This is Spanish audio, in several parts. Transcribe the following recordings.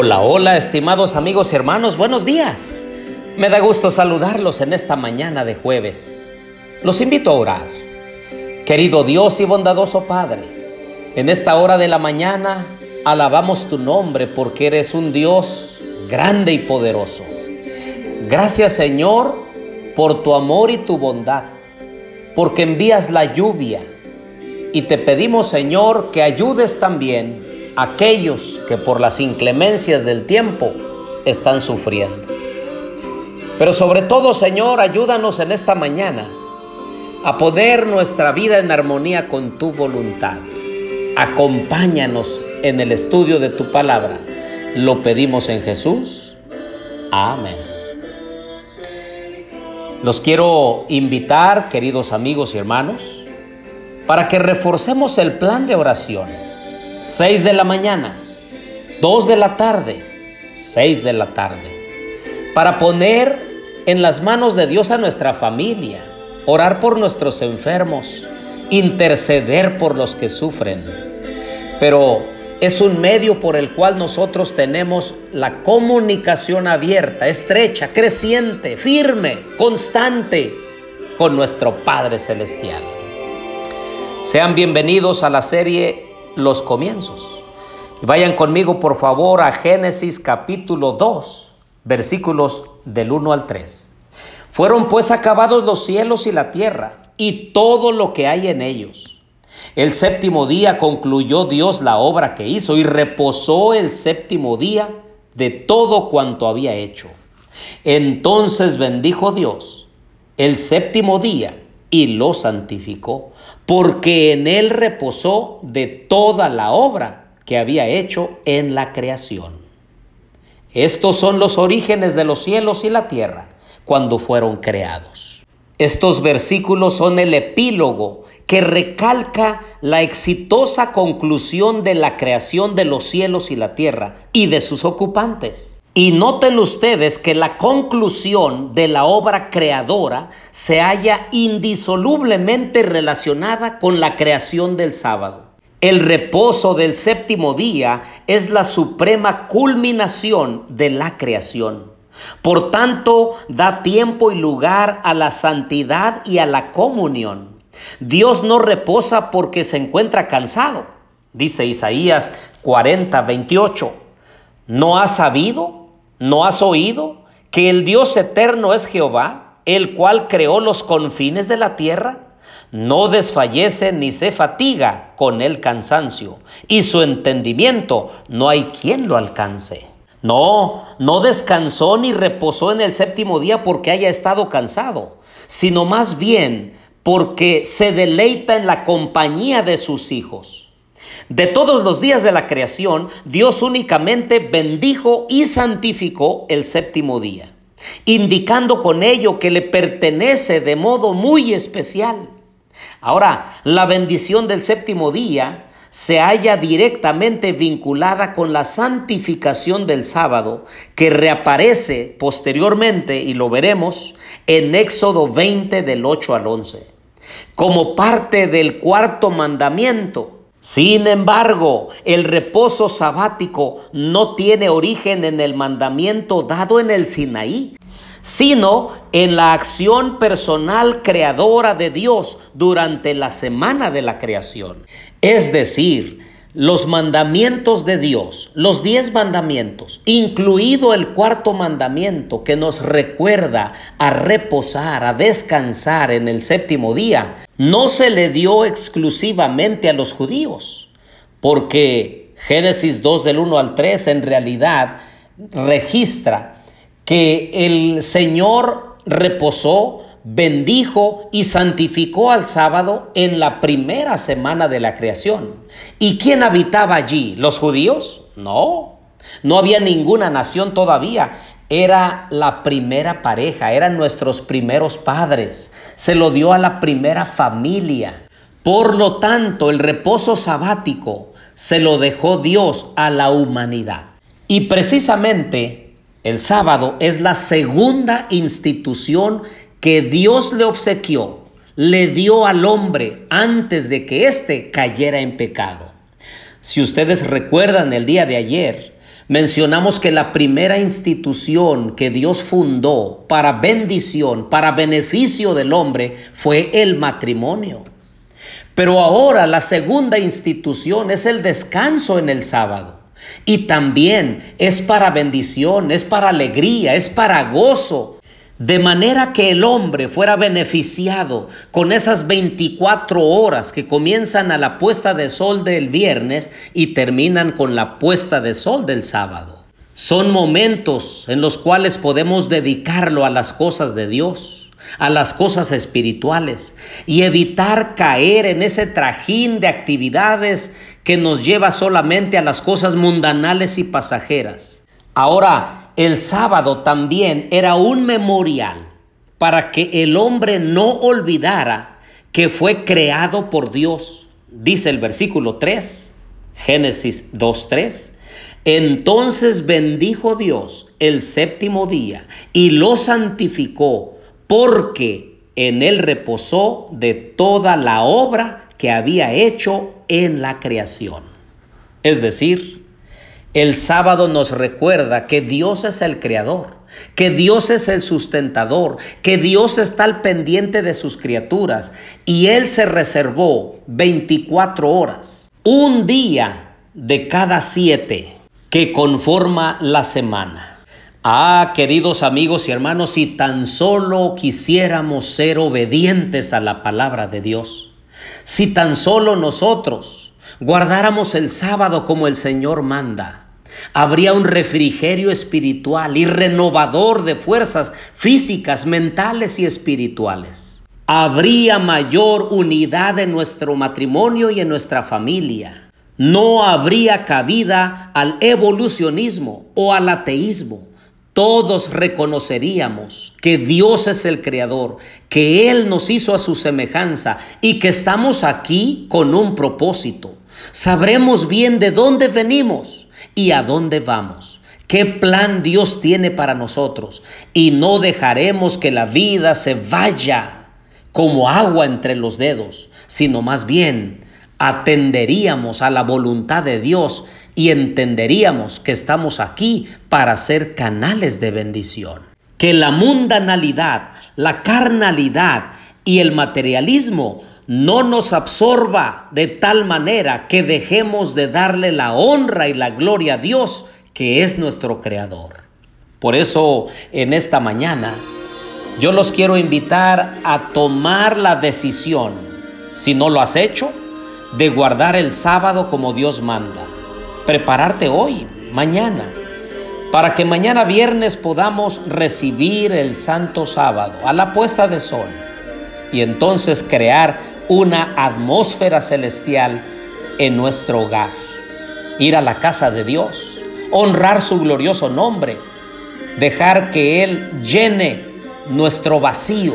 Hola, hola, estimados amigos y hermanos, buenos días. Me da gusto saludarlos en esta mañana de jueves. Los invito a orar. Querido Dios y bondadoso Padre, en esta hora de la mañana alabamos tu nombre porque eres un Dios grande y poderoso. Gracias Señor por tu amor y tu bondad, porque envías la lluvia. Y te pedimos Señor que ayudes también aquellos que por las inclemencias del tiempo están sufriendo. Pero sobre todo, Señor, ayúdanos en esta mañana a poner nuestra vida en armonía con tu voluntad. Acompáñanos en el estudio de tu palabra. Lo pedimos en Jesús. Amén. Los quiero invitar, queridos amigos y hermanos, para que reforcemos el plan de oración 6 de la mañana, 2 de la tarde, 6 de la tarde, para poner en las manos de Dios a nuestra familia, orar por nuestros enfermos, interceder por los que sufren. Pero es un medio por el cual nosotros tenemos la comunicación abierta, estrecha, creciente, firme, constante con nuestro Padre Celestial. Sean bienvenidos a la serie los comienzos. Vayan conmigo por favor a Génesis capítulo 2, versículos del 1 al 3. Fueron pues acabados los cielos y la tierra y todo lo que hay en ellos. El séptimo día concluyó Dios la obra que hizo y reposó el séptimo día de todo cuanto había hecho. Entonces bendijo Dios el séptimo día y lo santificó, porque en él reposó de toda la obra que había hecho en la creación. Estos son los orígenes de los cielos y la tierra cuando fueron creados. Estos versículos son el epílogo que recalca la exitosa conclusión de la creación de los cielos y la tierra y de sus ocupantes. Y noten ustedes que la conclusión de la obra creadora se halla indisolublemente relacionada con la creación del sábado. El reposo del séptimo día es la suprema culminación de la creación. Por tanto, da tiempo y lugar a la santidad y a la comunión. Dios no reposa porque se encuentra cansado, dice Isaías 40, 28. ¿No ha sabido? ¿No has oído que el Dios eterno es Jehová, el cual creó los confines de la tierra? No desfallece ni se fatiga con el cansancio, y su entendimiento no hay quien lo alcance. No, no descansó ni reposó en el séptimo día porque haya estado cansado, sino más bien porque se deleita en la compañía de sus hijos. De todos los días de la creación, Dios únicamente bendijo y santificó el séptimo día, indicando con ello que le pertenece de modo muy especial. Ahora, la bendición del séptimo día se halla directamente vinculada con la santificación del sábado, que reaparece posteriormente, y lo veremos, en Éxodo 20 del 8 al 11, como parte del cuarto mandamiento sin embargo, el reposo sabático no tiene origen en el mandamiento dado en el Sinaí, sino en la acción personal creadora de Dios durante la semana de la creación. Es decir, los mandamientos de Dios, los diez mandamientos, incluido el cuarto mandamiento que nos recuerda a reposar, a descansar en el séptimo día, no se le dio exclusivamente a los judíos, porque Génesis 2 del 1 al 3 en realidad registra que el Señor reposó bendijo y santificó al sábado en la primera semana de la creación. ¿Y quién habitaba allí? ¿Los judíos? No, no había ninguna nación todavía. Era la primera pareja, eran nuestros primeros padres. Se lo dio a la primera familia. Por lo tanto, el reposo sabático se lo dejó Dios a la humanidad. Y precisamente el sábado es la segunda institución que Dios le obsequió, le dio al hombre antes de que éste cayera en pecado. Si ustedes recuerdan el día de ayer, mencionamos que la primera institución que Dios fundó para bendición, para beneficio del hombre, fue el matrimonio. Pero ahora la segunda institución es el descanso en el sábado. Y también es para bendición, es para alegría, es para gozo, de manera que el hombre fuera beneficiado con esas 24 horas que comienzan a la puesta de sol del viernes y terminan con la puesta de sol del sábado. Son momentos en los cuales podemos dedicarlo a las cosas de Dios, a las cosas espirituales y evitar caer en ese trajín de actividades que nos lleva solamente a las cosas mundanales y pasajeras. Ahora, el sábado también era un memorial para que el hombre no olvidara que fue creado por Dios. Dice el versículo 3, Génesis 2.3. Entonces bendijo Dios el séptimo día y lo santificó porque en él reposó de toda la obra que había hecho en la creación. Es decir, el sábado nos recuerda que Dios es el creador, que Dios es el sustentador, que Dios está al pendiente de sus criaturas y Él se reservó 24 horas, un día de cada siete que conforma la semana. Ah, queridos amigos y hermanos, si tan solo quisiéramos ser obedientes a la palabra de Dios, si tan solo nosotros guardáramos el sábado como el Señor manda, habría un refrigerio espiritual y renovador de fuerzas físicas, mentales y espirituales. Habría mayor unidad en nuestro matrimonio y en nuestra familia. No habría cabida al evolucionismo o al ateísmo todos reconoceríamos que Dios es el creador, que Él nos hizo a su semejanza y que estamos aquí con un propósito. Sabremos bien de dónde venimos y a dónde vamos. ¿Qué plan Dios tiene para nosotros? Y no dejaremos que la vida se vaya como agua entre los dedos, sino más bien atenderíamos a la voluntad de Dios y entenderíamos que estamos aquí para ser canales de bendición. Que la mundanalidad, la carnalidad y el materialismo no nos absorba de tal manera que dejemos de darle la honra y la gloria a Dios, que es nuestro Creador. Por eso en esta mañana yo los quiero invitar a tomar la decisión, si no lo has hecho, de guardar el sábado como Dios manda prepararte hoy, mañana, para que mañana viernes podamos recibir el santo sábado a la puesta de sol y entonces crear una atmósfera celestial en nuestro hogar. Ir a la casa de Dios, honrar su glorioso nombre, dejar que Él llene nuestro vacío,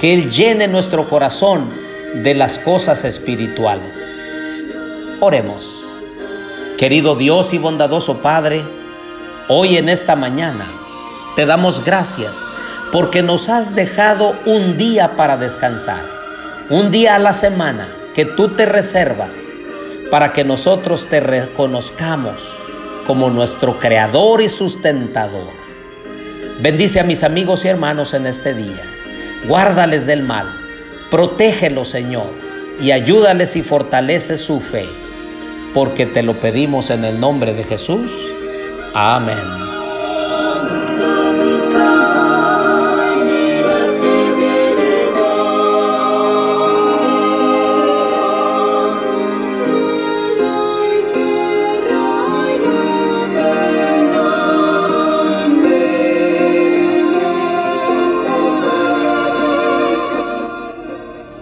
que Él llene nuestro corazón de las cosas espirituales. Oremos. Querido Dios y bondadoso Padre, hoy en esta mañana te damos gracias porque nos has dejado un día para descansar, un día a la semana que tú te reservas para que nosotros te reconozcamos como nuestro creador y sustentador. Bendice a mis amigos y hermanos en este día. Guárdales del mal. Protégelos, Señor, y ayúdales y fortalece su fe porque te lo pedimos en el nombre de Jesús. Amén.